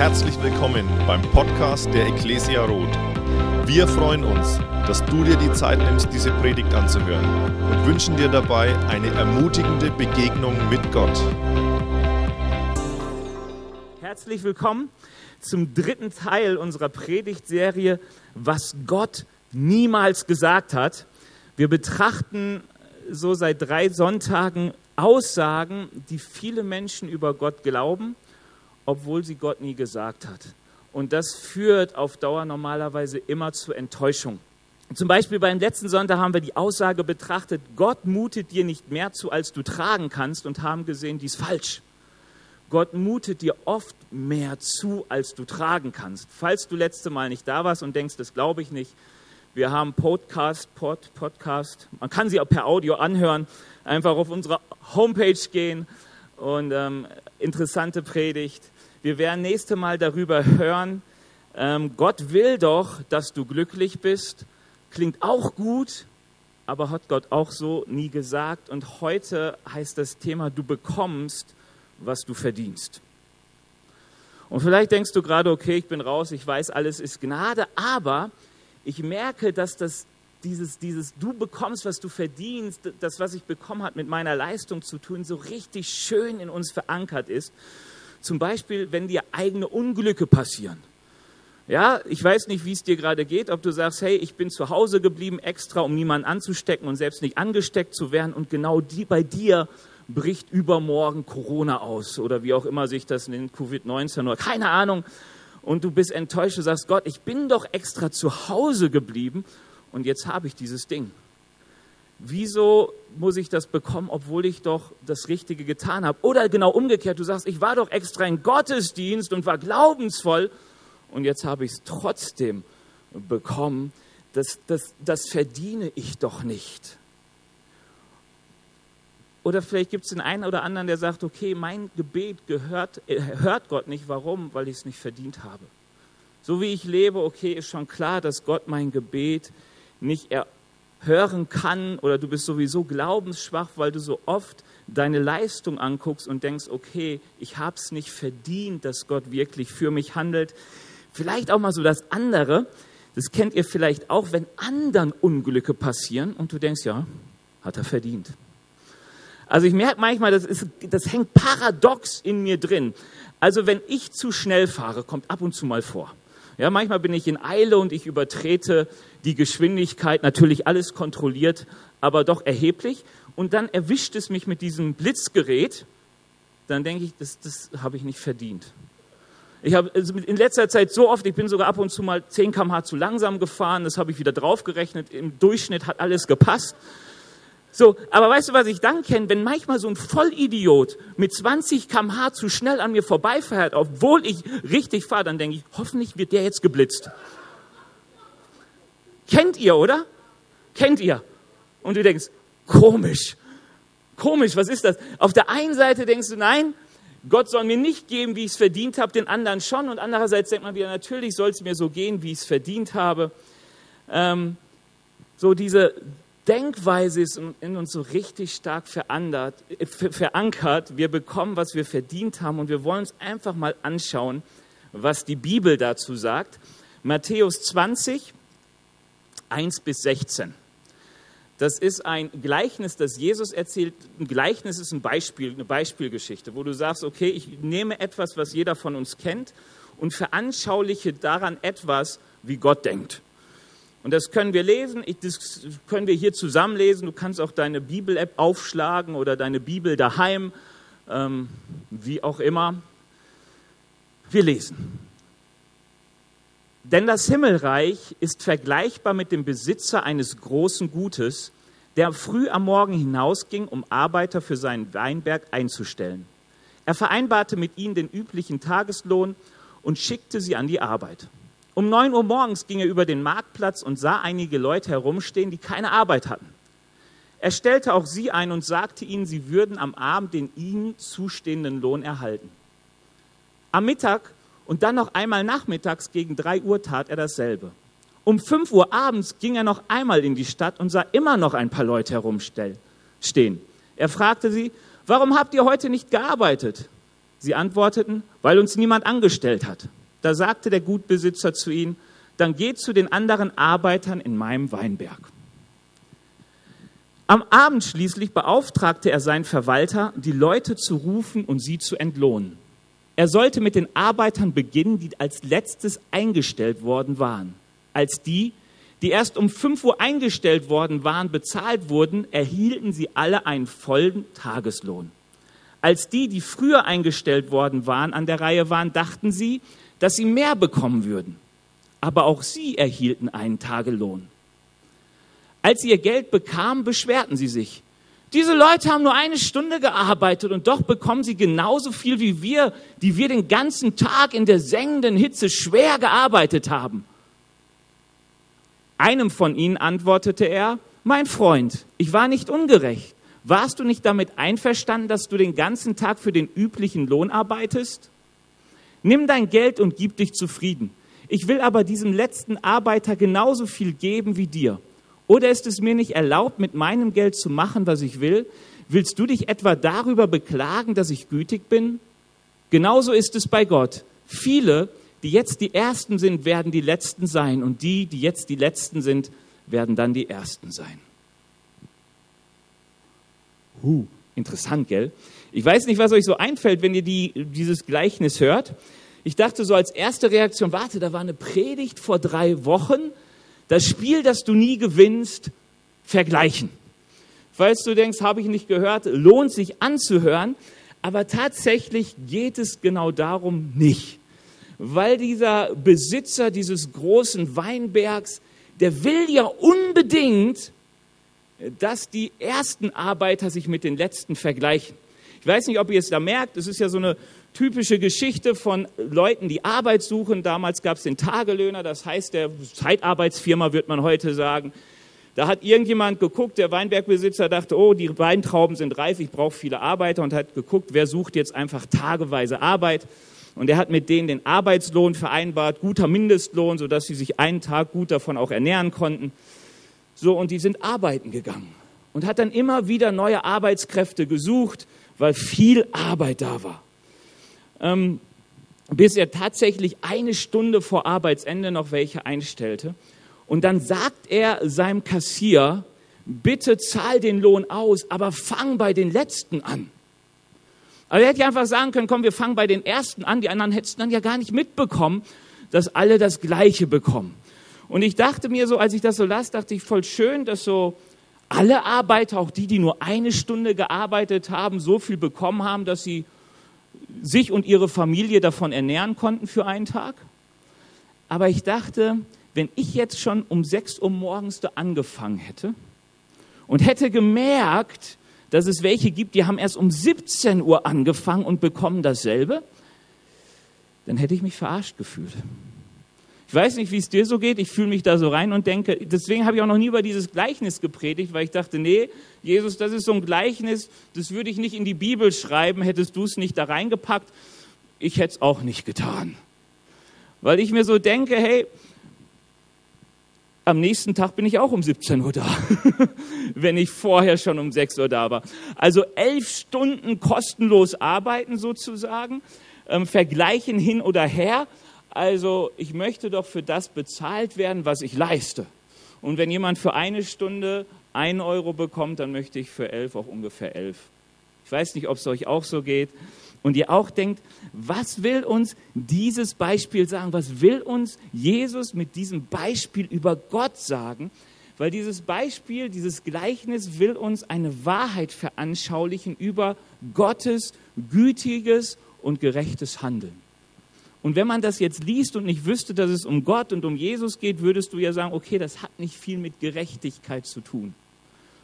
Herzlich willkommen beim Podcast der Ecclesia Roth. Wir freuen uns, dass du dir die Zeit nimmst, diese Predigt anzuhören und wünschen dir dabei eine ermutigende Begegnung mit Gott. Herzlich willkommen zum dritten Teil unserer Predigtserie, was Gott niemals gesagt hat. Wir betrachten so seit drei Sonntagen Aussagen, die viele Menschen über Gott glauben, obwohl sie Gott nie gesagt hat. Und das führt auf Dauer normalerweise immer zu Enttäuschung. Zum Beispiel beim letzten Sonntag haben wir die Aussage betrachtet, Gott mutet dir nicht mehr zu, als du tragen kannst und haben gesehen, die ist falsch. Gott mutet dir oft mehr zu, als du tragen kannst. Falls du letzte Mal nicht da warst und denkst, das glaube ich nicht, wir haben Podcast, Pod, Podcast. Man kann sie auch per Audio anhören. Einfach auf unsere Homepage gehen und ähm, interessante Predigt. Wir werden nächste Mal darüber hören. Ähm, Gott will doch, dass du glücklich bist. Klingt auch gut, aber hat Gott auch so nie gesagt. Und heute heißt das Thema, du bekommst, was du verdienst. Und vielleicht denkst du gerade, okay, ich bin raus, ich weiß, alles ist Gnade, aber ich merke, dass das dieses, dieses Du bekommst, was du verdienst, das, was ich bekommen habe, mit meiner Leistung zu tun, so richtig schön in uns verankert ist. Zum Beispiel, wenn dir eigene Unglücke passieren. Ja, ich weiß nicht, wie es dir gerade geht, ob du sagst, hey, ich bin zu Hause geblieben extra, um niemanden anzustecken und selbst nicht angesteckt zu werden und genau die bei dir bricht übermorgen Corona aus oder wie auch immer sich das nennt, Covid-19 oder keine Ahnung und du bist enttäuscht, du sagst, Gott, ich bin doch extra zu Hause geblieben und jetzt habe ich dieses Ding. Wieso muss ich das bekommen, obwohl ich doch das Richtige getan habe? Oder genau umgekehrt, du sagst, ich war doch extra in Gottesdienst und war glaubensvoll und jetzt habe ich es trotzdem bekommen. Das, das, das verdiene ich doch nicht. Oder vielleicht gibt es den einen oder anderen, der sagt, okay, mein Gebet gehört, äh, hört Gott nicht. Warum? Weil ich es nicht verdient habe. So wie ich lebe, okay, ist schon klar, dass Gott mein Gebet nicht hören kann oder du bist sowieso glaubensschwach, weil du so oft deine Leistung anguckst und denkst, okay, ich habe es nicht verdient, dass Gott wirklich für mich handelt. Vielleicht auch mal so das andere, das kennt ihr vielleicht auch, wenn anderen Unglücke passieren und du denkst, ja, hat er verdient. Also ich merke manchmal, das, ist, das hängt paradox in mir drin. Also wenn ich zu schnell fahre, kommt ab und zu mal vor. Ja, manchmal bin ich in Eile und ich übertrete die Geschwindigkeit, natürlich alles kontrolliert, aber doch erheblich. Und dann erwischt es mich mit diesem Blitzgerät. Dann denke ich, das, das habe ich nicht verdient. Ich habe also in letzter Zeit so oft, ich bin sogar ab und zu mal 10 km/h zu langsam gefahren, das habe ich wieder draufgerechnet. Im Durchschnitt hat alles gepasst. So, aber weißt du, was ich dann kenne? Wenn manchmal so ein Vollidiot mit 20 km/h zu schnell an mir vorbeifährt, obwohl ich richtig fahre, dann denke ich, hoffentlich wird der jetzt geblitzt. Kennt ihr, oder? Kennt ihr? Und du denkst, komisch, komisch, was ist das? Auf der einen Seite denkst du, nein, Gott soll mir nicht geben, wie ich es verdient habe, den anderen schon. Und andererseits denkt man wieder, natürlich soll es mir so gehen, wie ich es verdient habe. Ähm, so diese Denkweise ist in uns so richtig stark äh, verankert. Wir bekommen, was wir verdient haben und wir wollen uns einfach mal anschauen, was die Bibel dazu sagt. Matthäus 20, 1 bis 16. Das ist ein Gleichnis, das Jesus erzählt. Ein Gleichnis ist ein Beispiel, eine Beispielgeschichte, wo du sagst, okay, ich nehme etwas, was jeder von uns kennt und veranschauliche daran etwas, wie Gott denkt. Und das können wir lesen, das können wir hier zusammen lesen. Du kannst auch deine Bibel-App aufschlagen oder deine Bibel daheim, ähm, wie auch immer. Wir lesen. Denn das Himmelreich ist vergleichbar mit dem Besitzer eines großen Gutes, der früh am Morgen hinausging, um Arbeiter für seinen Weinberg einzustellen. Er vereinbarte mit ihnen den üblichen Tageslohn und schickte sie an die Arbeit. Um 9 Uhr morgens ging er über den Marktplatz und sah einige Leute herumstehen, die keine Arbeit hatten. Er stellte auch sie ein und sagte ihnen, sie würden am Abend den ihnen zustehenden Lohn erhalten. Am Mittag und dann noch einmal nachmittags gegen 3 Uhr tat er dasselbe. Um 5 Uhr abends ging er noch einmal in die Stadt und sah immer noch ein paar Leute herumstehen. Er fragte sie, warum habt ihr heute nicht gearbeitet? Sie antworteten, weil uns niemand angestellt hat. Da sagte der Gutbesitzer zu ihnen, dann geht zu den anderen Arbeitern in meinem Weinberg. Am Abend schließlich beauftragte er seinen Verwalter, die Leute zu rufen und sie zu entlohnen. Er sollte mit den Arbeitern beginnen, die als letztes eingestellt worden waren. Als die, die erst um 5 Uhr eingestellt worden waren, bezahlt wurden, erhielten sie alle einen vollen Tageslohn. Als die, die früher eingestellt worden waren, an der Reihe waren, dachten sie, dass sie mehr bekommen würden. Aber auch sie erhielten einen Tagelohn. Als sie ihr Geld bekamen, beschwerten sie sich. Diese Leute haben nur eine Stunde gearbeitet und doch bekommen sie genauso viel wie wir, die wir den ganzen Tag in der sengenden Hitze schwer gearbeitet haben. Einem von ihnen antwortete er, mein Freund, ich war nicht ungerecht. Warst du nicht damit einverstanden, dass du den ganzen Tag für den üblichen Lohn arbeitest? Nimm dein Geld und gib dich zufrieden. Ich will aber diesem letzten Arbeiter genauso viel geben wie dir. Oder ist es mir nicht erlaubt, mit meinem Geld zu machen, was ich will? Willst du dich etwa darüber beklagen, dass ich gütig bin? Genauso ist es bei Gott. Viele, die jetzt die Ersten sind, werden die Letzten sein. Und die, die jetzt die Letzten sind, werden dann die Ersten sein. Huh, interessant, gell? Ich weiß nicht, was euch so einfällt, wenn ihr die, dieses Gleichnis hört. Ich dachte so als erste Reaktion, warte, da war eine Predigt vor drei Wochen das Spiel, das du nie gewinnst, vergleichen. Falls du denkst, habe ich nicht gehört, lohnt sich anzuhören, aber tatsächlich geht es genau darum nicht. Weil dieser Besitzer dieses großen Weinbergs, der will ja unbedingt, dass die ersten Arbeiter sich mit den letzten vergleichen. Ich weiß nicht, ob ihr es da merkt, es ist ja so eine typische Geschichte von Leuten, die Arbeit suchen. Damals gab es den Tagelöhner, das heißt der Zeitarbeitsfirma, wird man heute sagen. Da hat irgendjemand geguckt, der Weinbergbesitzer dachte, oh, die Weintrauben sind reif, ich brauche viele Arbeiter und hat geguckt, wer sucht jetzt einfach tageweise Arbeit. Und er hat mit denen den Arbeitslohn vereinbart, guter Mindestlohn, sodass sie sich einen Tag gut davon auch ernähren konnten. So, und die sind arbeiten gegangen und hat dann immer wieder neue Arbeitskräfte gesucht, weil viel Arbeit da war ähm, bis er tatsächlich eine Stunde vor Arbeitsende noch welche einstellte. Und dann sagt er seinem Kassier, bitte zahl den Lohn aus, aber fang bei den Letzten an. Also er hätte ja einfach sagen können, komm, wir fangen bei den Ersten an. Die anderen hätten dann ja gar nicht mitbekommen, dass alle das Gleiche bekommen. Und ich dachte mir so, als ich das so las, dachte ich, voll schön, dass so alle Arbeiter, auch die, die nur eine Stunde gearbeitet haben, so viel bekommen haben, dass sie sich und ihre Familie davon ernähren konnten für einen Tag. Aber ich dachte, wenn ich jetzt schon um 6 Uhr morgens da angefangen hätte und hätte gemerkt, dass es welche gibt, die haben erst um 17 Uhr angefangen und bekommen dasselbe, dann hätte ich mich verarscht gefühlt. Ich weiß nicht, wie es dir so geht. Ich fühle mich da so rein und denke, deswegen habe ich auch noch nie über dieses Gleichnis gepredigt, weil ich dachte, nee, Jesus, das ist so ein Gleichnis, das würde ich nicht in die Bibel schreiben, hättest du es nicht da reingepackt. Ich hätte es auch nicht getan. Weil ich mir so denke, hey, am nächsten Tag bin ich auch um 17 Uhr da, wenn ich vorher schon um 6 Uhr da war. Also elf Stunden kostenlos arbeiten sozusagen, ähm, vergleichen hin oder her also ich möchte doch für das bezahlt werden, was ich leiste. Und wenn jemand für eine Stunde ein Euro bekommt, dann möchte ich für elf auch ungefähr elf. Ich weiß nicht, ob es euch auch so geht. Und ihr auch denkt, was will uns dieses Beispiel sagen? Was will uns Jesus mit diesem Beispiel über Gott sagen? Weil dieses Beispiel, dieses Gleichnis will uns eine Wahrheit veranschaulichen über Gottes gütiges und gerechtes Handeln. Und wenn man das jetzt liest und nicht wüsste, dass es um Gott und um Jesus geht, würdest du ja sagen, okay, das hat nicht viel mit Gerechtigkeit zu tun.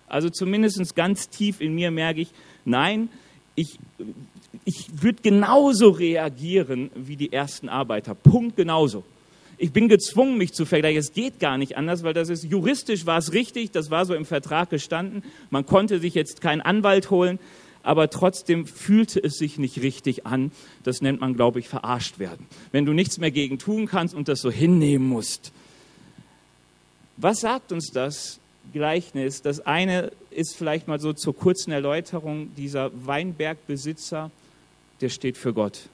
Also zumindest ganz tief in mir merke ich, nein, ich, ich würde genauso reagieren wie die ersten Arbeiter. Punkt genauso. Ich bin gezwungen, mich zu vergleichen. Es geht gar nicht anders, weil das ist juristisch war es richtig, das war so im Vertrag gestanden. Man konnte sich jetzt keinen Anwalt holen aber trotzdem fühlte es sich nicht richtig an. Das nennt man, glaube ich, verarscht werden. Wenn du nichts mehr gegen tun kannst und das so hinnehmen musst. Was sagt uns das Gleichnis? Das eine ist vielleicht mal so zur kurzen Erläuterung dieser Weinbergbesitzer der steht für Gott.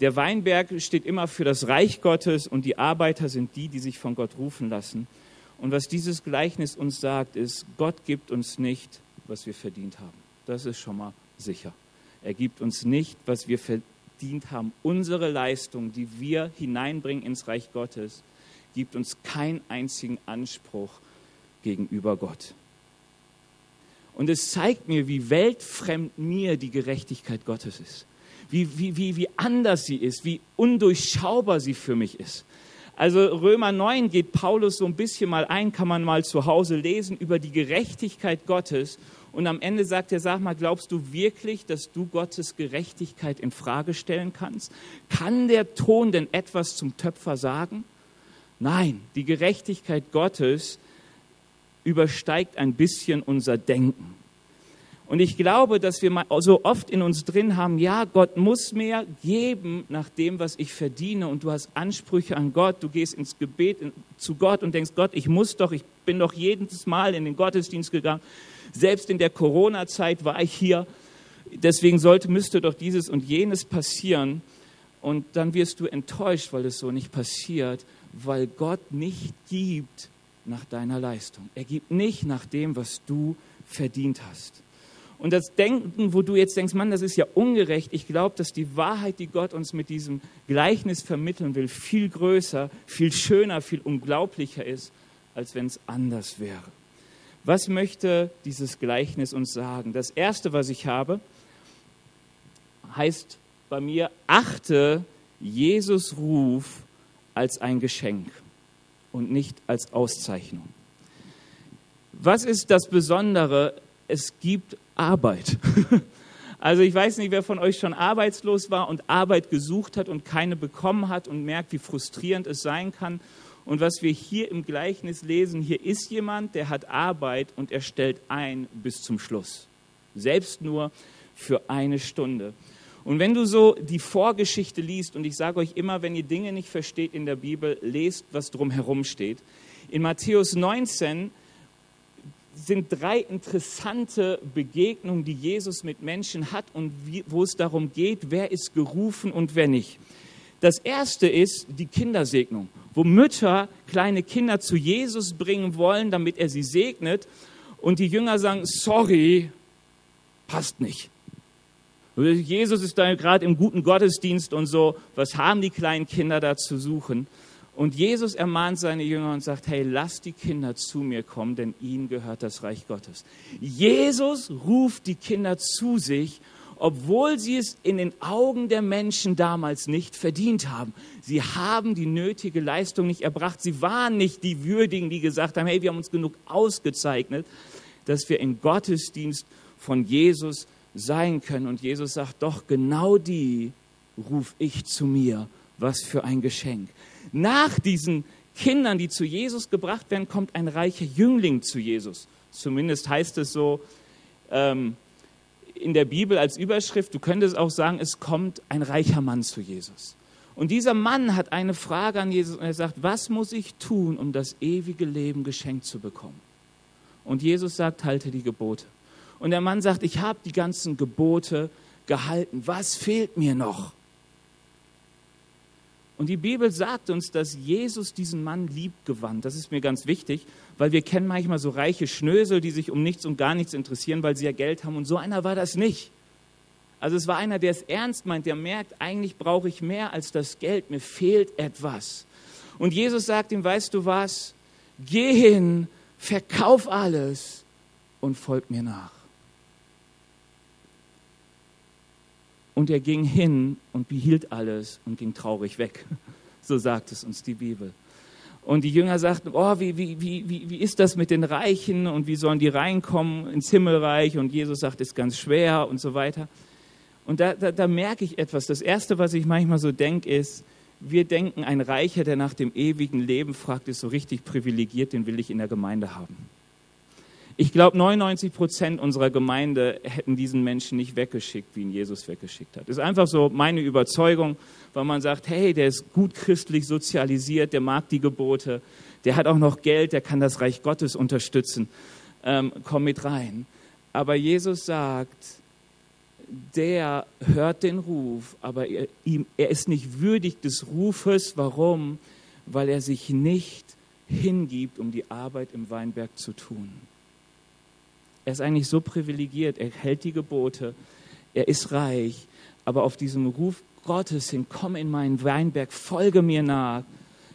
Der Weinberg steht immer für das Reich Gottes und die Arbeiter sind die, die sich von Gott rufen lassen. Und was dieses Gleichnis uns sagt, ist, Gott gibt uns nicht, was wir verdient haben. Das ist schon mal sicher. Er gibt uns nicht, was wir verdient haben. Unsere Leistung, die wir hineinbringen ins Reich Gottes, gibt uns keinen einzigen Anspruch gegenüber Gott. Und es zeigt mir, wie weltfremd mir die Gerechtigkeit Gottes ist. Wie, wie, wie, wie anders sie ist, wie undurchschaubar sie für mich ist. Also Römer 9 geht Paulus so ein bisschen mal ein, kann man mal zu Hause lesen, über die Gerechtigkeit Gottes. Und am Ende sagt er, sag mal, glaubst du wirklich, dass du Gottes Gerechtigkeit in Frage stellen kannst? Kann der Ton denn etwas zum Töpfer sagen? Nein, die Gerechtigkeit Gottes übersteigt ein bisschen unser Denken. Und ich glaube, dass wir so oft in uns drin haben, ja, Gott muss mir geben nach dem, was ich verdiene. Und du hast Ansprüche an Gott. Du gehst ins Gebet zu Gott und denkst, Gott, ich muss doch, ich bin doch jedes Mal in den Gottesdienst gegangen. Selbst in der Corona-Zeit war ich hier. Deswegen sollte, müsste doch dieses und jenes passieren. Und dann wirst du enttäuscht, weil es so nicht passiert, weil Gott nicht gibt nach deiner Leistung. Er gibt nicht nach dem, was du verdient hast. Und das Denken, wo du jetzt denkst, Mann, das ist ja ungerecht, ich glaube, dass die Wahrheit, die Gott uns mit diesem Gleichnis vermitteln will, viel größer, viel schöner, viel unglaublicher ist, als wenn es anders wäre. Was möchte dieses Gleichnis uns sagen? Das Erste, was ich habe, heißt bei mir, achte Jesus Ruf als ein Geschenk und nicht als Auszeichnung. Was ist das Besondere? Es gibt Arbeit. Also ich weiß nicht, wer von euch schon arbeitslos war und Arbeit gesucht hat und keine bekommen hat und merkt, wie frustrierend es sein kann. Und was wir hier im Gleichnis lesen, hier ist jemand, der hat Arbeit und er stellt ein bis zum Schluss. Selbst nur für eine Stunde. Und wenn du so die Vorgeschichte liest, und ich sage euch immer, wenn ihr Dinge nicht versteht in der Bibel, lest, was drumherum steht. In Matthäus 19 sind drei interessante Begegnungen, die Jesus mit Menschen hat und wie, wo es darum geht, wer ist gerufen und wer nicht. Das erste ist die Kindersegnung, wo Mütter kleine Kinder zu Jesus bringen wollen, damit er sie segnet. Und die Jünger sagen, sorry, passt nicht. Jesus ist da gerade im guten Gottesdienst und so. Was haben die kleinen Kinder da zu suchen? Und Jesus ermahnt seine Jünger und sagt, hey, lass die Kinder zu mir kommen, denn ihnen gehört das Reich Gottes. Jesus ruft die Kinder zu sich, obwohl sie es in den Augen der Menschen damals nicht verdient haben. Sie haben die nötige Leistung nicht erbracht. Sie waren nicht die Würdigen, die gesagt haben, hey, wir haben uns genug ausgezeichnet, dass wir im Gottesdienst von Jesus sein können. Und Jesus sagt, doch genau die ruf ich zu mir. Was für ein Geschenk. Nach diesen Kindern, die zu Jesus gebracht werden, kommt ein reicher Jüngling zu Jesus. Zumindest heißt es so ähm, in der Bibel als Überschrift. Du könntest auch sagen, es kommt ein reicher Mann zu Jesus. Und dieser Mann hat eine Frage an Jesus und er sagt, was muss ich tun, um das ewige Leben geschenkt zu bekommen? Und Jesus sagt, halte die Gebote. Und der Mann sagt, ich habe die ganzen Gebote gehalten. Was fehlt mir noch? Und die Bibel sagt uns, dass Jesus diesen Mann lieb gewandt. Das ist mir ganz wichtig, weil wir kennen manchmal so reiche Schnösel, die sich um nichts und gar nichts interessieren, weil sie ja Geld haben. Und so einer war das nicht. Also es war einer, der es ernst meint, der merkt, eigentlich brauche ich mehr als das Geld, mir fehlt etwas. Und Jesus sagt ihm, weißt du was, geh hin, verkauf alles und folg mir nach. Und er ging hin und behielt alles und ging traurig weg. So sagt es uns die Bibel. Und die Jünger sagten, oh, wie, wie, wie, wie ist das mit den Reichen und wie sollen die reinkommen ins Himmelreich? Und Jesus sagt, ist ganz schwer und so weiter. Und da, da, da merke ich etwas. Das Erste, was ich manchmal so denke, ist, wir denken, ein Reicher, der nach dem ewigen Leben fragt, ist so richtig privilegiert, den will ich in der Gemeinde haben. Ich glaube, 99 Prozent unserer Gemeinde hätten diesen Menschen nicht weggeschickt, wie ihn Jesus weggeschickt hat. Das ist einfach so meine Überzeugung, weil man sagt, hey, der ist gut christlich sozialisiert, der mag die Gebote, der hat auch noch Geld, der kann das Reich Gottes unterstützen. Ähm, komm mit rein. Aber Jesus sagt, der hört den Ruf, aber er, ihm, er ist nicht würdig des Rufes. Warum? Weil er sich nicht hingibt, um die Arbeit im Weinberg zu tun. Er ist eigentlich so privilegiert, er hält die Gebote, er ist reich, aber auf diesem Ruf Gottes hin, komm in meinen Weinberg, folge mir nach,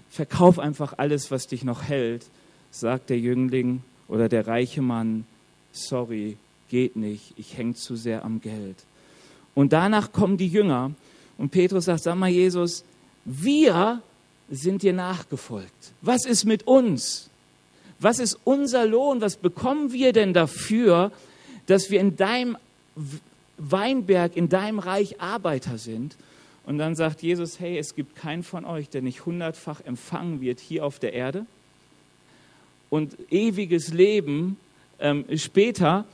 verkauf einfach alles, was dich noch hält, sagt der Jüngling oder der reiche Mann, sorry, geht nicht, ich hänge zu sehr am Geld. Und danach kommen die Jünger und Petrus sagt, sag mal Jesus, wir sind dir nachgefolgt. Was ist mit uns? Was ist unser Lohn? Was bekommen wir denn dafür, dass wir in deinem Weinberg, in deinem Reich Arbeiter sind? Und dann sagt Jesus, hey, es gibt keinen von euch, der nicht hundertfach empfangen wird hier auf der Erde und ewiges Leben ähm, später.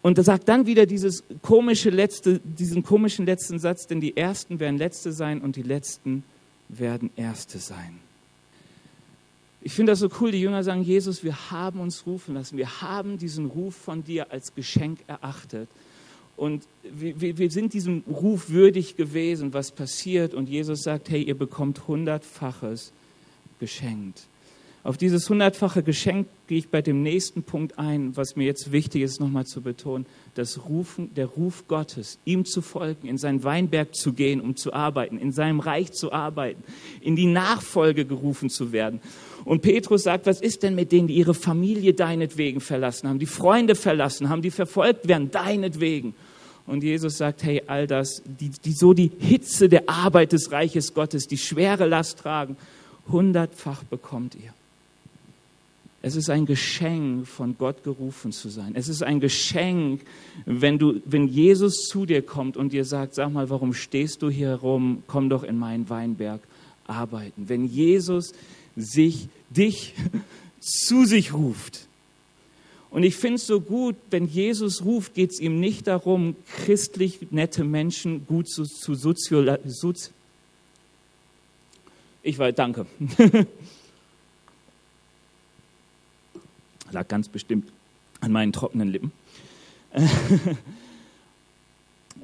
Und er sagt dann wieder dieses komische letzte, diesen komischen letzten Satz, denn die Ersten werden Letzte sein und die Letzten werden Erste sein. Ich finde das so cool, die Jünger sagen, Jesus, wir haben uns rufen lassen, wir haben diesen Ruf von dir als Geschenk erachtet. Und wir, wir sind diesem Ruf würdig gewesen, was passiert. Und Jesus sagt, hey, ihr bekommt hundertfaches geschenkt. Auf dieses hundertfache Geschenk gehe ich bei dem nächsten Punkt ein, was mir jetzt wichtig ist, nochmal zu betonen. Das Rufen, der Ruf Gottes, ihm zu folgen, in seinen Weinberg zu gehen, um zu arbeiten, in seinem Reich zu arbeiten, in die Nachfolge gerufen zu werden. Und Petrus sagt, was ist denn mit denen, die ihre Familie deinetwegen verlassen haben, die Freunde verlassen haben, die verfolgt werden, deinetwegen? Und Jesus sagt, hey, all das, die, die so die Hitze der Arbeit des Reiches Gottes, die schwere Last tragen, hundertfach bekommt ihr. Es ist ein Geschenk, von Gott gerufen zu sein. Es ist ein Geschenk, wenn, du, wenn Jesus zu dir kommt und dir sagt, sag mal, warum stehst du hier rum? Komm doch in meinen Weinberg arbeiten. Wenn Jesus sich, dich zu sich ruft. Und ich finde es so gut, wenn Jesus ruft, geht es ihm nicht darum, christlich nette Menschen gut zu, zu sozialisieren. Ich war, danke. Lag ganz bestimmt an meinen trockenen Lippen.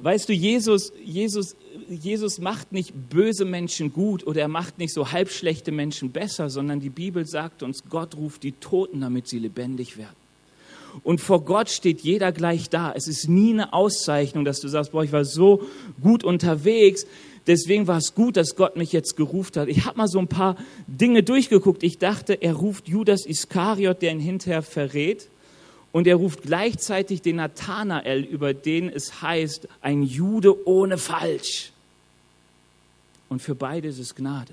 Weißt du, Jesus, Jesus, Jesus macht nicht böse Menschen gut oder er macht nicht so halbschlechte Menschen besser, sondern die Bibel sagt uns, Gott ruft die Toten, damit sie lebendig werden. Und vor Gott steht jeder gleich da. Es ist nie eine Auszeichnung, dass du sagst, boah, ich war so gut unterwegs, deswegen war es gut, dass Gott mich jetzt gerufen hat. Ich habe mal so ein paar Dinge durchgeguckt. Ich dachte, er ruft Judas Iskariot, der ihn hinterher verrät. Und er ruft gleichzeitig den Nathanael, über den es heißt, ein Jude ohne Falsch. Und für beide ist es Gnade.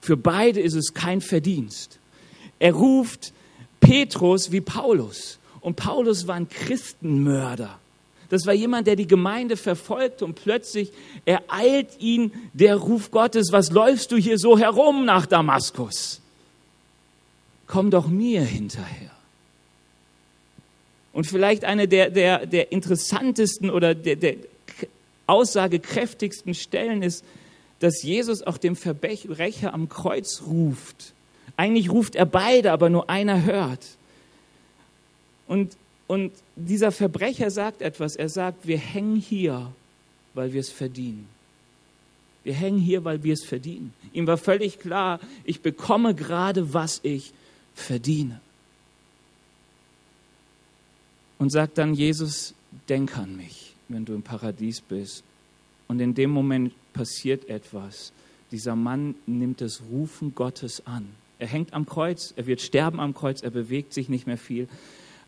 Für beide ist es kein Verdienst. Er ruft Petrus wie Paulus. Und Paulus war ein Christenmörder. Das war jemand, der die Gemeinde verfolgt und plötzlich ereilt ihn der Ruf Gottes, was läufst du hier so herum nach Damaskus? Komm doch mir hinterher. Und vielleicht eine der, der, der interessantesten oder der, der aussagekräftigsten Stellen ist, dass Jesus auch dem Verbrecher am Kreuz ruft. Eigentlich ruft er beide, aber nur einer hört. Und und dieser Verbrecher sagt etwas. Er sagt, wir hängen hier, weil wir es verdienen. Wir hängen hier, weil wir es verdienen. Ihm war völlig klar, ich bekomme gerade, was ich verdiene. Und sagt dann, Jesus, denk an mich, wenn du im Paradies bist. Und in dem Moment passiert etwas. Dieser Mann nimmt das Rufen Gottes an. Er hängt am Kreuz, er wird sterben am Kreuz, er bewegt sich nicht mehr viel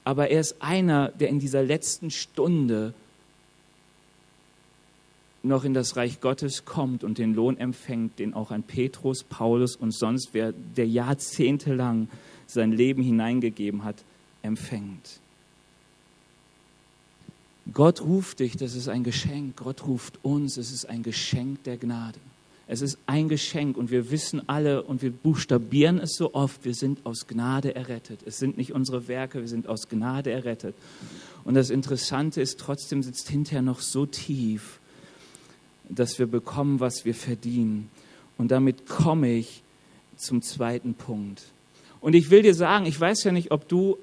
aber er ist einer, der in dieser letzten Stunde noch in das Reich Gottes kommt und den Lohn empfängt, den auch ein Petrus, Paulus und sonst wer, der jahrzehntelang sein Leben hineingegeben hat, empfängt. Gott ruft dich, das ist ein Geschenk. Gott ruft uns, es ist ein Geschenk der Gnade. Es ist ein Geschenk und wir wissen alle und wir buchstabieren es so oft, wir sind aus Gnade errettet. Es sind nicht unsere Werke, wir sind aus Gnade errettet. Und das Interessante ist, trotzdem sitzt hinterher noch so tief, dass wir bekommen, was wir verdienen. Und damit komme ich zum zweiten Punkt. Und ich will dir sagen, ich weiß ja nicht, ob du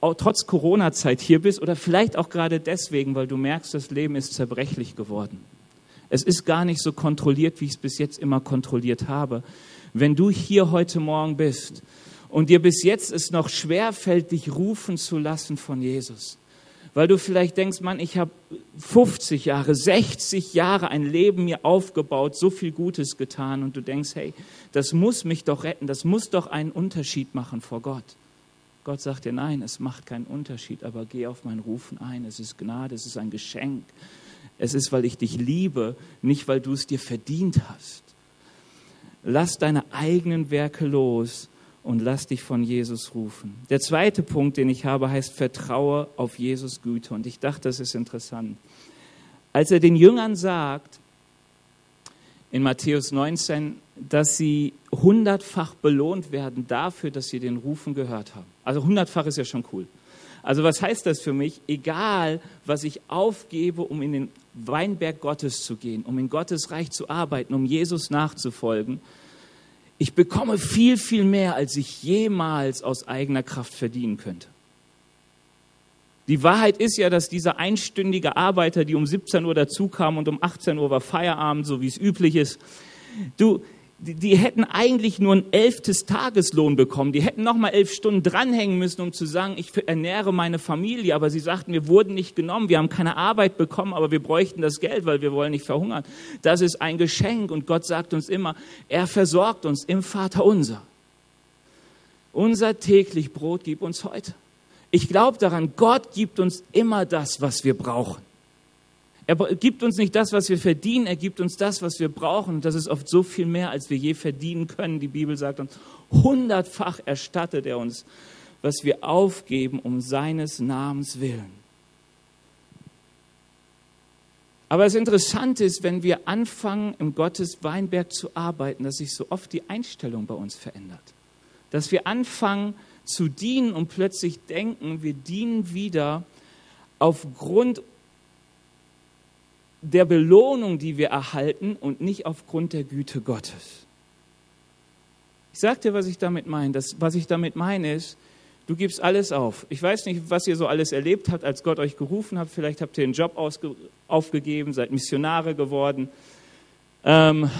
trotz Corona-Zeit hier bist oder vielleicht auch gerade deswegen, weil du merkst, das Leben ist zerbrechlich geworden. Es ist gar nicht so kontrolliert, wie ich es bis jetzt immer kontrolliert habe. Wenn du hier heute Morgen bist und dir bis jetzt es noch schwerfällt, dich rufen zu lassen von Jesus, weil du vielleicht denkst, Mann, ich habe 50 Jahre, 60 Jahre ein Leben mir aufgebaut, so viel Gutes getan und du denkst, hey, das muss mich doch retten, das muss doch einen Unterschied machen vor Gott. Gott sagt dir, nein, es macht keinen Unterschied, aber geh auf mein Rufen ein. Es ist Gnade, es ist ein Geschenk. Es ist, weil ich dich liebe, nicht weil du es dir verdient hast. Lass deine eigenen Werke los und lass dich von Jesus rufen. Der zweite Punkt, den ich habe, heißt Vertraue auf Jesus Güte. Und ich dachte, das ist interessant. Als er den Jüngern sagt, in Matthäus 19, dass sie hundertfach belohnt werden dafür, dass sie den Rufen gehört haben. Also hundertfach ist ja schon cool. Also was heißt das für mich? Egal, was ich aufgebe, um in den Weinberg Gottes zu gehen, um in Gottes Reich zu arbeiten, um Jesus nachzufolgen, ich bekomme viel, viel mehr, als ich jemals aus eigener Kraft verdienen könnte. Die Wahrheit ist ja, dass dieser einstündige Arbeiter, die um 17 Uhr dazukam und um 18 Uhr war Feierabend, so wie es üblich ist, du, die, die hätten eigentlich nur ein elftes Tageslohn bekommen. Die hätten noch mal elf Stunden dranhängen müssen, um zu sagen, ich ernähre meine Familie. Aber sie sagten, wir wurden nicht genommen, wir haben keine Arbeit bekommen, aber wir bräuchten das Geld, weil wir wollen nicht verhungern. Das ist ein Geschenk und Gott sagt uns immer, er versorgt uns im Vater unser. Unser täglich Brot gib uns heute. Ich glaube daran, Gott gibt uns immer das, was wir brauchen. Er gibt uns nicht das, was wir verdienen, er gibt uns das, was wir brauchen. Das ist oft so viel mehr, als wir je verdienen können. Die Bibel sagt uns, hundertfach erstattet er uns, was wir aufgeben um seines Namens willen. Aber das Interessante ist, wenn wir anfangen, im Gottes Weinberg zu arbeiten, dass sich so oft die Einstellung bei uns verändert. Dass wir anfangen zu dienen und plötzlich denken, wir dienen wieder aufgrund der Belohnung, die wir erhalten und nicht aufgrund der Güte Gottes. Ich sage dir, was ich damit meine. Was ich damit meine ist, du gibst alles auf. Ich weiß nicht, was ihr so alles erlebt habt, als Gott euch gerufen hat. Vielleicht habt ihr einen Job aufgegeben, seid Missionare geworden, ähm,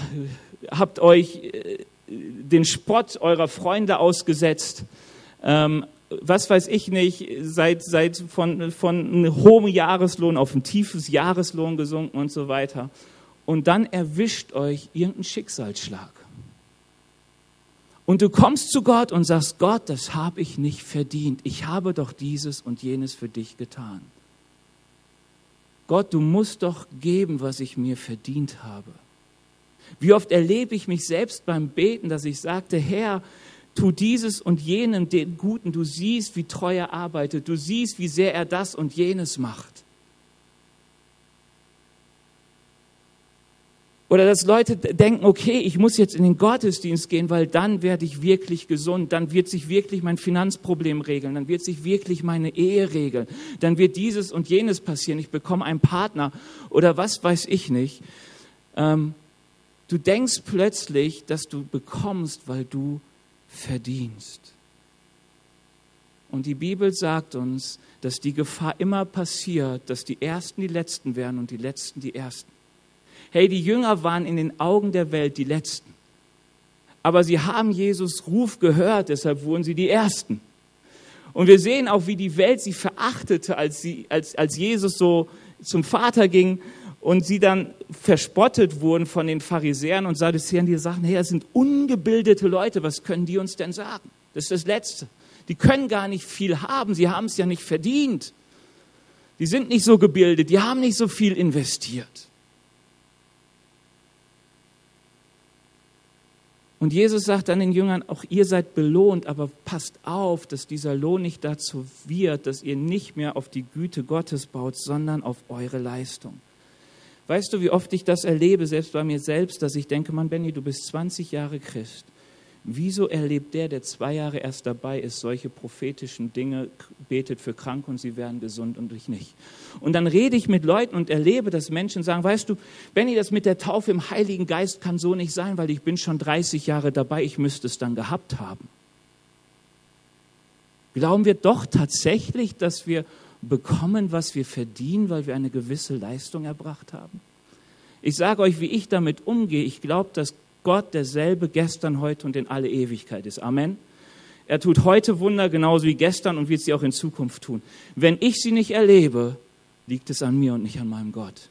habt euch äh, den Spott eurer Freunde ausgesetzt, ähm, was weiß ich nicht, seid, seid von, von einem hohen Jahreslohn auf ein tiefes Jahreslohn gesunken und so weiter. Und dann erwischt euch irgendein Schicksalsschlag. Und du kommst zu Gott und sagst, Gott, das habe ich nicht verdient. Ich habe doch dieses und jenes für dich getan. Gott, du musst doch geben, was ich mir verdient habe. Wie oft erlebe ich mich selbst beim Beten, dass ich sagte, Herr, tu dieses und jenem den Guten. Du siehst, wie treu er arbeitet. Du siehst, wie sehr er das und jenes macht. Oder dass Leute denken, okay, ich muss jetzt in den Gottesdienst gehen, weil dann werde ich wirklich gesund, dann wird sich wirklich mein Finanzproblem regeln, dann wird sich wirklich meine Ehe regeln, dann wird dieses und jenes passieren, ich bekomme einen Partner oder was weiß ich nicht. Ähm, du denkst plötzlich, dass du bekommst, weil du verdienst. Und die Bibel sagt uns, dass die Gefahr immer passiert, dass die Ersten die Letzten werden und die Letzten die Ersten. Hey, die Jünger waren in den Augen der Welt die Letzten. Aber sie haben Jesus Ruf gehört, deshalb wurden sie die Ersten. Und wir sehen auch, wie die Welt sie verachtete, als, sie, als, als Jesus so zum Vater ging und sie dann verspottet wurden von den Pharisäern und Sadduzäern, die sagten, hey, das sind ungebildete Leute, was können die uns denn sagen? Das ist das Letzte. Die können gar nicht viel haben, sie haben es ja nicht verdient. Die sind nicht so gebildet, die haben nicht so viel investiert. Und Jesus sagt dann den Jüngern, auch ihr seid belohnt, aber passt auf, dass dieser Lohn nicht dazu wird, dass ihr nicht mehr auf die Güte Gottes baut, sondern auf eure Leistung. Weißt du, wie oft ich das erlebe, selbst bei mir selbst, dass ich denke, Mann, Benny, du bist 20 Jahre Christ. Wieso erlebt der, der zwei Jahre erst dabei ist, solche prophetischen Dinge, betet für Kranke und sie werden gesund und ich nicht? Und dann rede ich mit Leuten und erlebe, dass Menschen sagen, weißt du, Benny, das mit der Taufe im Heiligen Geist kann so nicht sein, weil ich bin schon 30 Jahre dabei, ich müsste es dann gehabt haben. Glauben wir doch tatsächlich, dass wir bekommen, was wir verdienen, weil wir eine gewisse Leistung erbracht haben? Ich sage euch, wie ich damit umgehe. Ich glaube, dass Gott derselbe gestern, heute und in alle Ewigkeit ist. Amen. Er tut heute Wunder genauso wie gestern und wird sie auch in Zukunft tun. Wenn ich sie nicht erlebe, liegt es an mir und nicht an meinem Gott.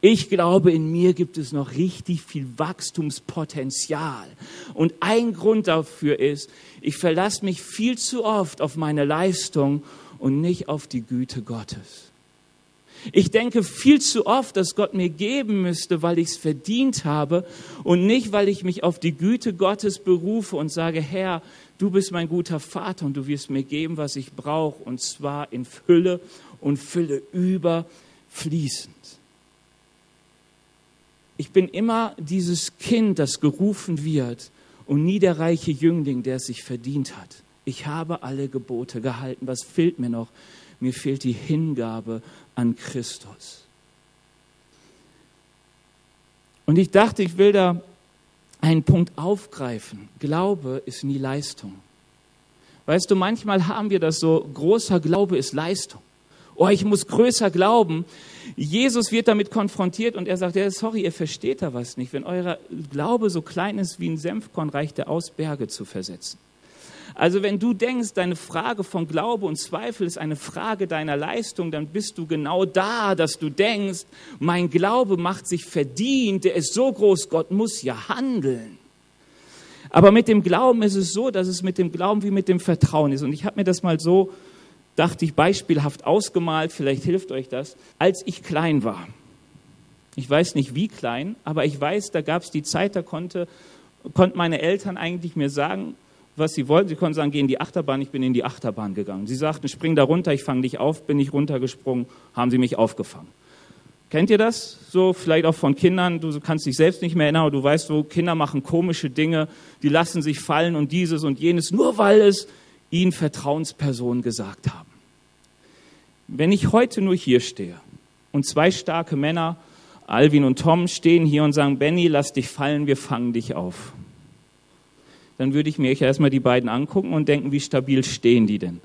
Ich glaube, in mir gibt es noch richtig viel Wachstumspotenzial. Und ein Grund dafür ist, ich verlasse mich viel zu oft auf meine Leistung und nicht auf die Güte Gottes. Ich denke viel zu oft, dass Gott mir geben müsste, weil ich es verdient habe und nicht, weil ich mich auf die Güte Gottes berufe und sage, Herr, du bist mein guter Vater und du wirst mir geben, was ich brauche, und zwar in Fülle und Fülle überfließend. Ich bin immer dieses Kind, das gerufen wird und nie der reiche Jüngling, der es sich verdient hat. Ich habe alle Gebote gehalten. Was fehlt mir noch? Mir fehlt die Hingabe an Christus. Und ich dachte, ich will da einen Punkt aufgreifen. Glaube ist nie Leistung. Weißt du, manchmal haben wir das so, großer Glaube ist Leistung oh, ich muss größer glauben. Jesus wird damit konfrontiert und er sagt, ja, sorry, ihr versteht da was nicht. Wenn euer Glaube so klein ist wie ein Senfkorn, reicht er aus, Berge zu versetzen. Also wenn du denkst, deine Frage von Glaube und Zweifel ist eine Frage deiner Leistung, dann bist du genau da, dass du denkst, mein Glaube macht sich verdient, der ist so groß, Gott muss ja handeln. Aber mit dem Glauben ist es so, dass es mit dem Glauben wie mit dem Vertrauen ist. Und ich habe mir das mal so dachte ich, beispielhaft ausgemalt, vielleicht hilft euch das, als ich klein war. Ich weiß nicht wie klein, aber ich weiß, da gab es die Zeit, da konnte, konnten meine Eltern eigentlich mir sagen, was sie wollten. Sie konnten sagen, geh in die Achterbahn, ich bin in die Achterbahn gegangen. Sie sagten, spring da runter, ich fange dich auf, bin ich runtergesprungen, haben sie mich aufgefangen. Kennt ihr das? So vielleicht auch von Kindern, du kannst dich selbst nicht mehr erinnern, aber du weißt, wo Kinder machen komische Dinge, die lassen sich fallen und dieses und jenes, nur weil es ihnen Vertrauenspersonen gesagt haben. Wenn ich heute nur hier stehe und zwei starke Männer, Alvin und Tom, stehen hier und sagen, Benny, lass dich fallen, wir fangen dich auf, dann würde ich mir erstmal die beiden angucken und denken, wie stabil stehen die denn?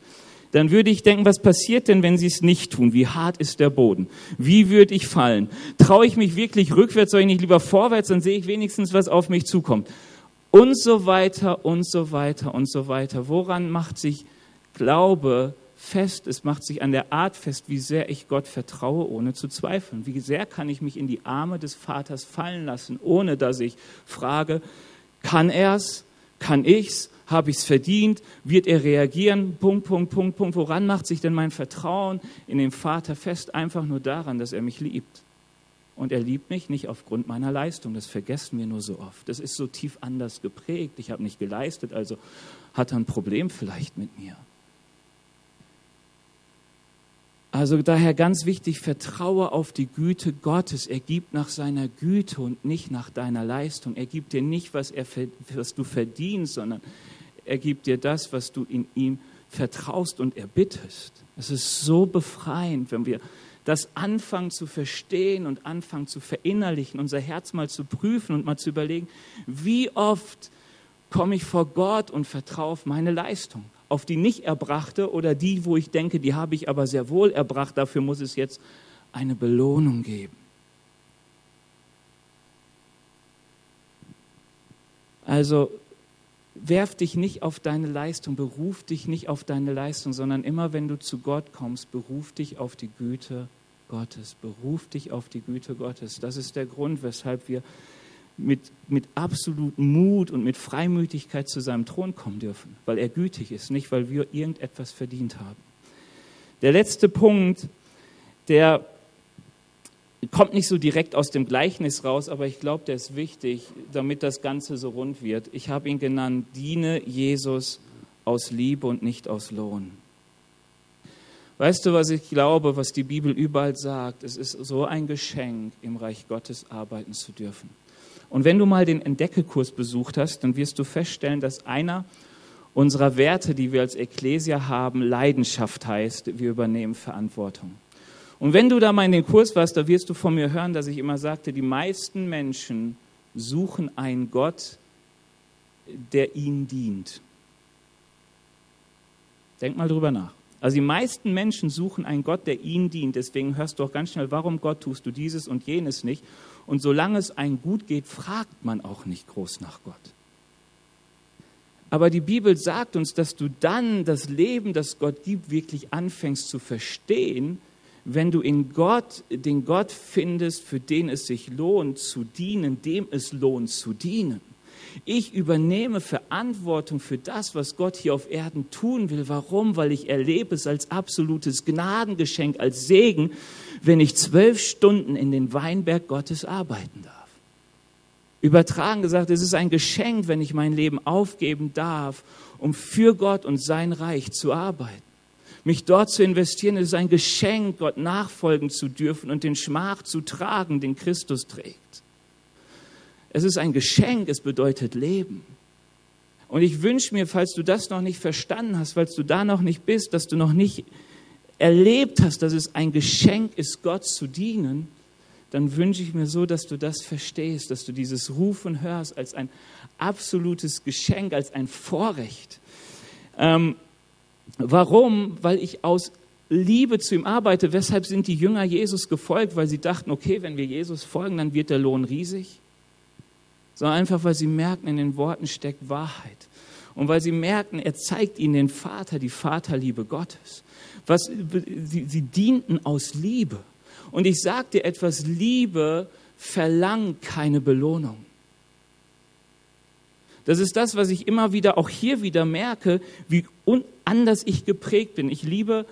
Dann würde ich denken, was passiert denn, wenn sie es nicht tun? Wie hart ist der Boden? Wie würde ich fallen? Traue ich mich wirklich rückwärts, soll ich nicht lieber vorwärts, dann sehe ich wenigstens, was auf mich zukommt und so weiter und so weiter und so weiter. Woran macht sich Glaube fest? Es macht sich an der Art fest, wie sehr ich Gott vertraue, ohne zu zweifeln. Wie sehr kann ich mich in die Arme des Vaters fallen lassen, ohne dass ich frage, kann er's? Kann ich's? Habe ich's verdient? Wird er reagieren? Punkt, Punkt, Punkt, Punkt. Woran macht sich denn mein Vertrauen in den Vater fest? Einfach nur daran, dass er mich liebt. Und er liebt mich nicht aufgrund meiner Leistung. Das vergessen wir nur so oft. Das ist so tief anders geprägt. Ich habe nicht geleistet, also hat er ein Problem vielleicht mit mir. Also daher ganz wichtig, vertraue auf die Güte Gottes. Er gibt nach seiner Güte und nicht nach deiner Leistung. Er gibt dir nicht, was, er, was du verdienst, sondern er gibt dir das, was du in ihm vertraust und erbittest. Es ist so befreiend, wenn wir das anfangen zu verstehen und anfangen zu verinnerlichen, unser Herz mal zu prüfen und mal zu überlegen, wie oft komme ich vor Gott und vertraue auf meine Leistung, auf die nicht erbrachte oder die, wo ich denke, die habe ich aber sehr wohl erbracht, dafür muss es jetzt eine Belohnung geben. Also werf dich nicht auf deine Leistung, beruf dich nicht auf deine Leistung, sondern immer wenn du zu Gott kommst, beruf dich auf die Güte Gottes. Beruf dich auf die Güte Gottes. Das ist der Grund, weshalb wir mit, mit absolutem Mut und mit Freimütigkeit zu seinem Thron kommen dürfen, weil er gütig ist, nicht weil wir irgendetwas verdient haben. Der letzte Punkt, der kommt nicht so direkt aus dem Gleichnis raus, aber ich glaube, der ist wichtig, damit das Ganze so rund wird. Ich habe ihn genannt, diene Jesus aus Liebe und nicht aus Lohn. Weißt du, was ich glaube, was die Bibel überall sagt? Es ist so ein Geschenk, im Reich Gottes arbeiten zu dürfen. Und wenn du mal den Entdeckekurs besucht hast, dann wirst du feststellen, dass einer unserer Werte, die wir als Ekklesia haben, Leidenschaft heißt, wir übernehmen Verantwortung. Und wenn du da mal in den Kurs warst, da wirst du von mir hören, dass ich immer sagte, die meisten Menschen suchen einen Gott, der ihnen dient. Denk mal drüber nach. Also die meisten Menschen suchen einen Gott, der ihnen dient. Deswegen hörst du auch ganz schnell, warum Gott tust du dieses und jenes nicht. Und solange es einem gut geht, fragt man auch nicht groß nach Gott. Aber die Bibel sagt uns, dass du dann das Leben, das Gott gibt, wirklich anfängst zu verstehen, wenn du in Gott den Gott findest, für den es sich lohnt zu dienen, dem es lohnt zu dienen. Ich übernehme Verantwortung für das, was Gott hier auf Erden tun will. Warum? Weil ich erlebe es als absolutes Gnadengeschenk, als Segen, wenn ich zwölf Stunden in den Weinberg Gottes arbeiten darf. Übertragen gesagt, es ist ein Geschenk, wenn ich mein Leben aufgeben darf, um für Gott und sein Reich zu arbeiten. Mich dort zu investieren, ist ein Geschenk, Gott nachfolgen zu dürfen und den Schmach zu tragen, den Christus trägt. Es ist ein Geschenk, es bedeutet Leben. Und ich wünsche mir, falls du das noch nicht verstanden hast, falls du da noch nicht bist, dass du noch nicht erlebt hast, dass es ein Geschenk ist, Gott zu dienen, dann wünsche ich mir so, dass du das verstehst, dass du dieses Rufen hörst als ein absolutes Geschenk, als ein Vorrecht. Ähm, warum? Weil ich aus Liebe zu ihm arbeite. Weshalb sind die Jünger Jesus gefolgt? Weil sie dachten, okay, wenn wir Jesus folgen, dann wird der Lohn riesig. Sondern einfach, weil sie merken, in den Worten steckt Wahrheit. Und weil sie merken, er zeigt ihnen den Vater, die Vaterliebe Gottes. Was, sie, sie dienten aus Liebe. Und ich sage dir etwas, Liebe verlangt keine Belohnung. Das ist das, was ich immer wieder, auch hier wieder merke, wie anders ich geprägt bin. Ich liebe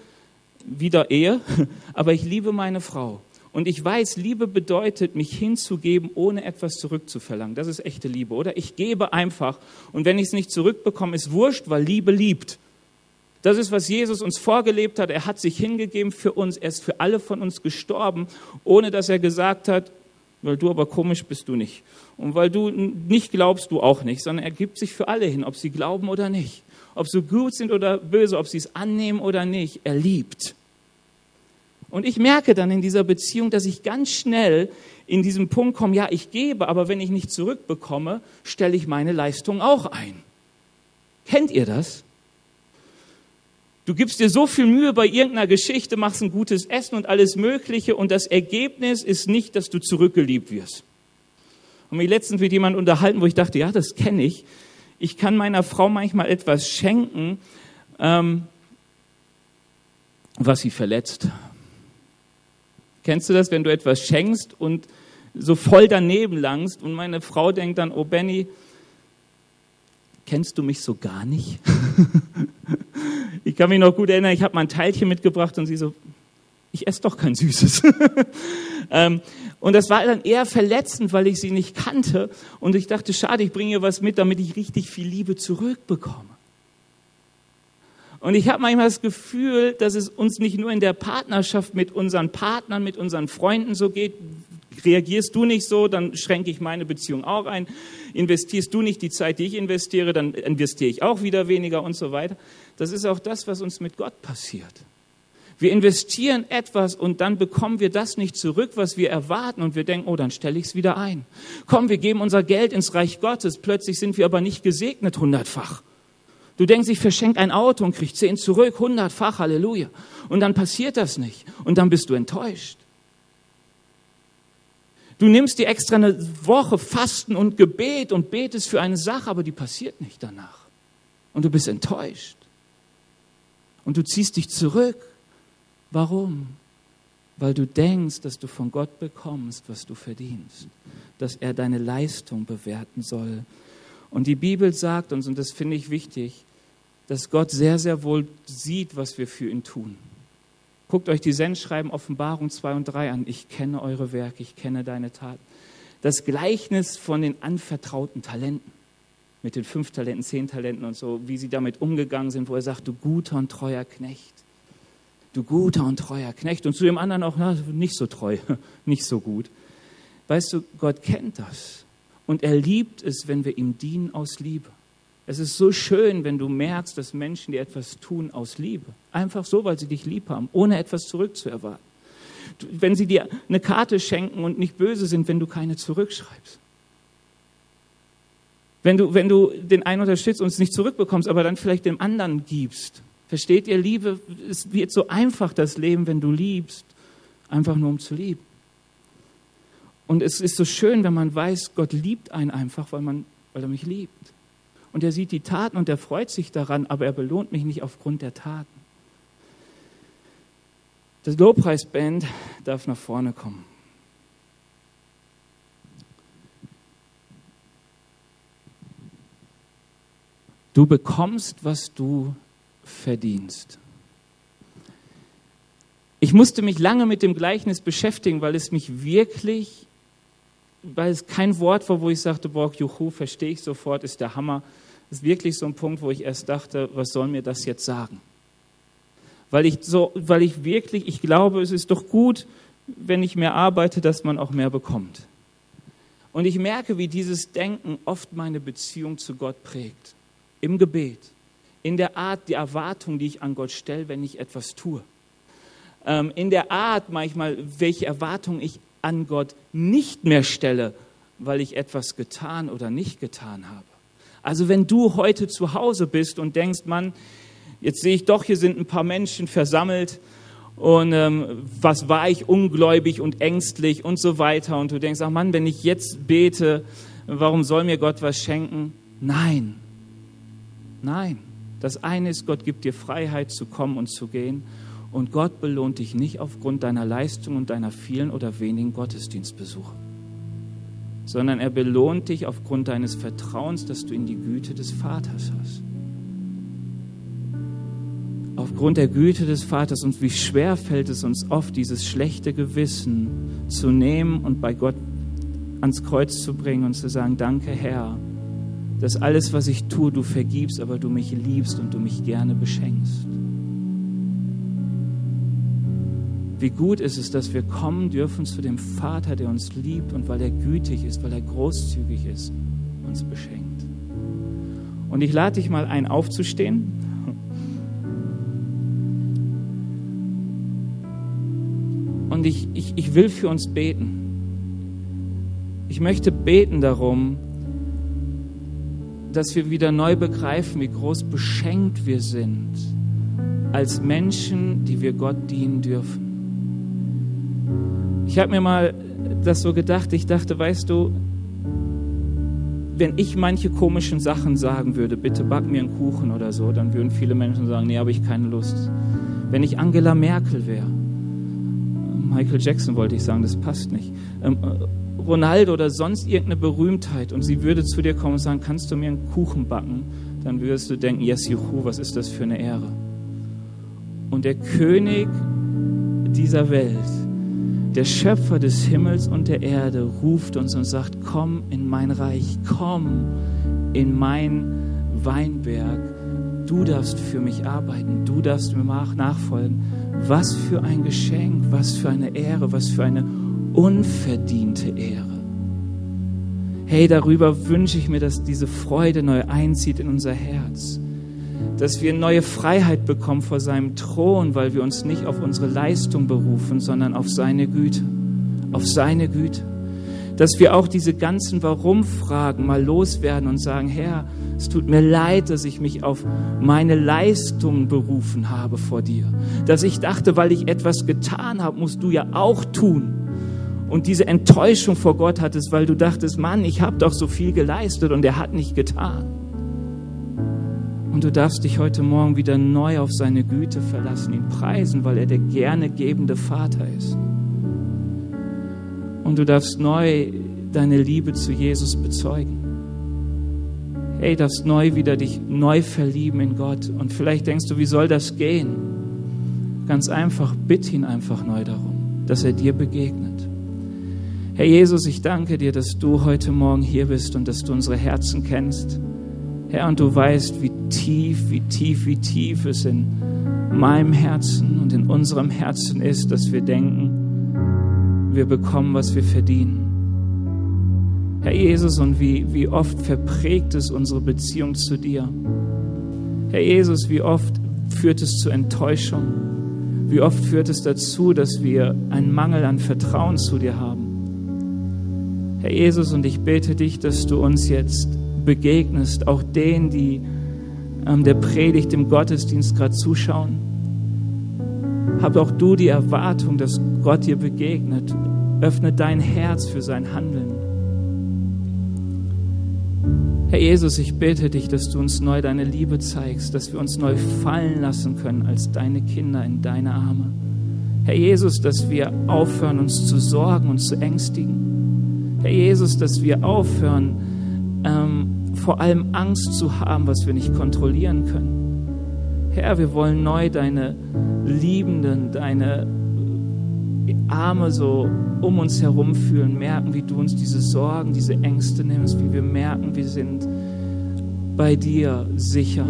wieder Ehe, aber ich liebe meine Frau. Und ich weiß, Liebe bedeutet, mich hinzugeben, ohne etwas zurückzuverlangen. Das ist echte Liebe, oder? Ich gebe einfach. Und wenn ich es nicht zurückbekomme, ist wurscht, weil Liebe liebt. Das ist, was Jesus uns vorgelebt hat. Er hat sich hingegeben für uns. Er ist für alle von uns gestorben, ohne dass er gesagt hat, weil du aber komisch bist du nicht. Und weil du nicht glaubst, du auch nicht, sondern er gibt sich für alle hin, ob sie glauben oder nicht. Ob sie gut sind oder böse, ob sie es annehmen oder nicht. Er liebt. Und ich merke dann in dieser Beziehung, dass ich ganz schnell in diesem Punkt komme, ja, ich gebe, aber wenn ich nicht zurückbekomme, stelle ich meine Leistung auch ein. Kennt ihr das? Du gibst dir so viel Mühe bei irgendeiner Geschichte, machst ein gutes Essen und alles Mögliche und das Ergebnis ist nicht, dass du zurückgeliebt wirst. Und mich letztens mit jemandem unterhalten, wo ich dachte, ja, das kenne ich. Ich kann meiner Frau manchmal etwas schenken, ähm, was sie verletzt. Kennst du das, wenn du etwas schenkst und so voll daneben langst und meine Frau denkt dann, oh Benny, kennst du mich so gar nicht? ich kann mich noch gut erinnern, ich habe mal ein Teilchen mitgebracht und sie so, ich esse doch kein Süßes. ähm, und das war dann eher verletzend, weil ich sie nicht kannte. Und ich dachte, schade, ich bringe ihr was mit, damit ich richtig viel Liebe zurückbekomme. Und ich habe manchmal das Gefühl, dass es uns nicht nur in der Partnerschaft mit unseren Partnern, mit unseren Freunden so geht. Reagierst du nicht so, dann schränke ich meine Beziehung auch ein. Investierst du nicht die Zeit, die ich investiere, dann investiere ich auch wieder weniger und so weiter. Das ist auch das, was uns mit Gott passiert. Wir investieren etwas und dann bekommen wir das nicht zurück, was wir erwarten und wir denken, oh, dann stelle ich es wieder ein. Komm, wir geben unser Geld ins Reich Gottes, plötzlich sind wir aber nicht gesegnet hundertfach. Du denkst, ich verschenke ein Auto und krieg zehn zurück, hundertfach, Halleluja. Und dann passiert das nicht. Und dann bist du enttäuscht. Du nimmst dir extra eine Woche Fasten und Gebet und betest für eine Sache, aber die passiert nicht danach. Und du bist enttäuscht. Und du ziehst dich zurück. Warum? Weil du denkst, dass du von Gott bekommst, was du verdienst. Dass er deine Leistung bewerten soll. Und die Bibel sagt uns, und das finde ich wichtig, dass Gott sehr, sehr wohl sieht, was wir für ihn tun. Guckt euch die Sendschreiben Offenbarung 2 und 3 an. Ich kenne eure Werke, ich kenne deine Taten. Das Gleichnis von den anvertrauten Talenten, mit den fünf Talenten, zehn Talenten und so, wie sie damit umgegangen sind, wo er sagt, du guter und treuer Knecht. Du guter und treuer Knecht. Und zu dem anderen auch, na, nicht so treu, nicht so gut. Weißt du, Gott kennt das. Und er liebt es, wenn wir ihm dienen aus Liebe. Es ist so schön, wenn du merkst, dass Menschen dir etwas tun aus Liebe. Einfach so, weil sie dich lieb haben, ohne etwas zurückzuerwarten. Wenn sie dir eine Karte schenken und nicht böse sind, wenn du keine zurückschreibst. Wenn du, wenn du den einen unterstützt und es nicht zurückbekommst, aber dann vielleicht dem anderen gibst. Versteht ihr, Liebe, es wird so einfach das Leben, wenn du liebst, einfach nur um zu lieben. Und es ist so schön, wenn man weiß, Gott liebt einen einfach, weil, man, weil er mich liebt. Und er sieht die Taten und er freut sich daran, aber er belohnt mich nicht aufgrund der Taten. Das Lobpreisband darf nach vorne kommen. Du bekommst, was du verdienst. Ich musste mich lange mit dem Gleichnis beschäftigen, weil es mich wirklich, weil es kein Wort war, wo ich sagte, boah, juhu, verstehe ich sofort, ist der Hammer. Ist wirklich so ein Punkt, wo ich erst dachte, was soll mir das jetzt sagen? Weil ich, so, weil ich wirklich, ich glaube, es ist doch gut, wenn ich mehr arbeite, dass man auch mehr bekommt. Und ich merke, wie dieses Denken oft meine Beziehung zu Gott prägt. Im Gebet, in der Art, die Erwartung, die ich an Gott stelle, wenn ich etwas tue. Ähm, in der Art manchmal, welche Erwartung ich an Gott nicht mehr stelle, weil ich etwas getan oder nicht getan habe. Also wenn du heute zu Hause bist und denkst, Mann, jetzt sehe ich doch, hier sind ein paar Menschen versammelt und ähm, was war ich ungläubig und ängstlich und so weiter und du denkst, ach Mann, wenn ich jetzt bete, warum soll mir Gott was schenken? Nein, nein. Das eine ist, Gott gibt dir Freiheit zu kommen und zu gehen und Gott belohnt dich nicht aufgrund deiner Leistung und deiner vielen oder wenigen Gottesdienstbesuche, sondern er belohnt dich aufgrund deines Vertrauens, dass du in die Güte des Vaters hast aufgrund der Güte des Vaters und wie schwer fällt es uns oft, dieses schlechte Gewissen zu nehmen und bei Gott ans Kreuz zu bringen und zu sagen, danke Herr, dass alles, was ich tue, du vergibst, aber du mich liebst und du mich gerne beschenkst. Wie gut ist es, dass wir kommen dürfen zu dem Vater, der uns liebt und weil er gütig ist, weil er großzügig ist, uns beschenkt. Und ich lade dich mal ein, aufzustehen. Und ich, ich, ich will für uns beten. Ich möchte beten darum, dass wir wieder neu begreifen, wie groß beschenkt wir sind als Menschen, die wir Gott dienen dürfen. Ich habe mir mal das so gedacht, ich dachte, weißt du, wenn ich manche komischen Sachen sagen würde, bitte back mir einen Kuchen oder so, dann würden viele Menschen sagen, nee, habe ich keine Lust. Wenn ich Angela Merkel wäre, Michael Jackson wollte ich sagen, das passt nicht. Ähm, äh, Ronaldo oder sonst irgendeine Berühmtheit und sie würde zu dir kommen und sagen, kannst du mir einen Kuchen backen? Dann würdest du denken, yes, juhu, was ist das für eine Ehre? Und der König dieser Welt, der Schöpfer des Himmels und der Erde, ruft uns und sagt, komm in mein Reich, komm in mein Weinberg. Du darfst für mich arbeiten, du darfst mir nachfolgen. Was für ein Geschenk, was für eine Ehre, was für eine unverdiente Ehre. Hey, darüber wünsche ich mir, dass diese Freude neu einzieht in unser Herz. Dass wir neue Freiheit bekommen vor seinem Thron, weil wir uns nicht auf unsere Leistung berufen, sondern auf seine Güte. Auf seine Güte. Dass wir auch diese ganzen Warum-Fragen mal loswerden und sagen, Herr, es tut mir leid, dass ich mich auf meine Leistung berufen habe vor dir. Dass ich dachte, weil ich etwas getan habe, musst du ja auch tun. Und diese Enttäuschung vor Gott hattest, weil du dachtest, Mann, ich habe doch so viel geleistet und er hat nicht getan. Und du darfst dich heute Morgen wieder neu auf seine Güte verlassen, ihn preisen, weil er der gerne gebende Vater ist. Und du darfst neu deine Liebe zu Jesus bezeugen hey, darfst neu wieder dich neu verlieben in Gott. Und vielleicht denkst du, wie soll das gehen? Ganz einfach, bitte ihn einfach neu darum, dass er dir begegnet. Herr Jesus, ich danke dir, dass du heute Morgen hier bist und dass du unsere Herzen kennst. Herr, und du weißt, wie tief, wie tief, wie tief es in meinem Herzen und in unserem Herzen ist, dass wir denken, wir bekommen, was wir verdienen. Herr Jesus, und wie, wie oft verprägt es unsere Beziehung zu dir. Herr Jesus, wie oft führt es zu Enttäuschung? Wie oft führt es dazu, dass wir einen Mangel an Vertrauen zu dir haben? Herr Jesus, und ich bete dich, dass du uns jetzt begegnest, auch denen, die ähm, der Predigt im Gottesdienst gerade zuschauen. Hab auch du die Erwartung, dass Gott dir begegnet. Öffne dein Herz für sein Handeln. Herr Jesus, ich bitte dich, dass du uns neu deine Liebe zeigst, dass wir uns neu fallen lassen können als deine Kinder in deine Arme. Herr Jesus, dass wir aufhören, uns zu sorgen und zu ängstigen. Herr Jesus, dass wir aufhören, ähm, vor allem Angst zu haben, was wir nicht kontrollieren können. Herr, wir wollen neu deine liebenden, deine Arme so um uns herum fühlen, merken, wie du uns diese Sorgen, diese Ängste nimmst, wie wir merken, wir sind bei dir sicher.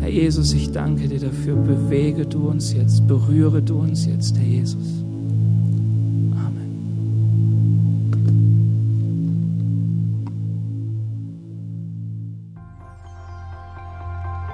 Herr Jesus, ich danke dir dafür. Bewege du uns jetzt, berühre du uns jetzt, Herr Jesus.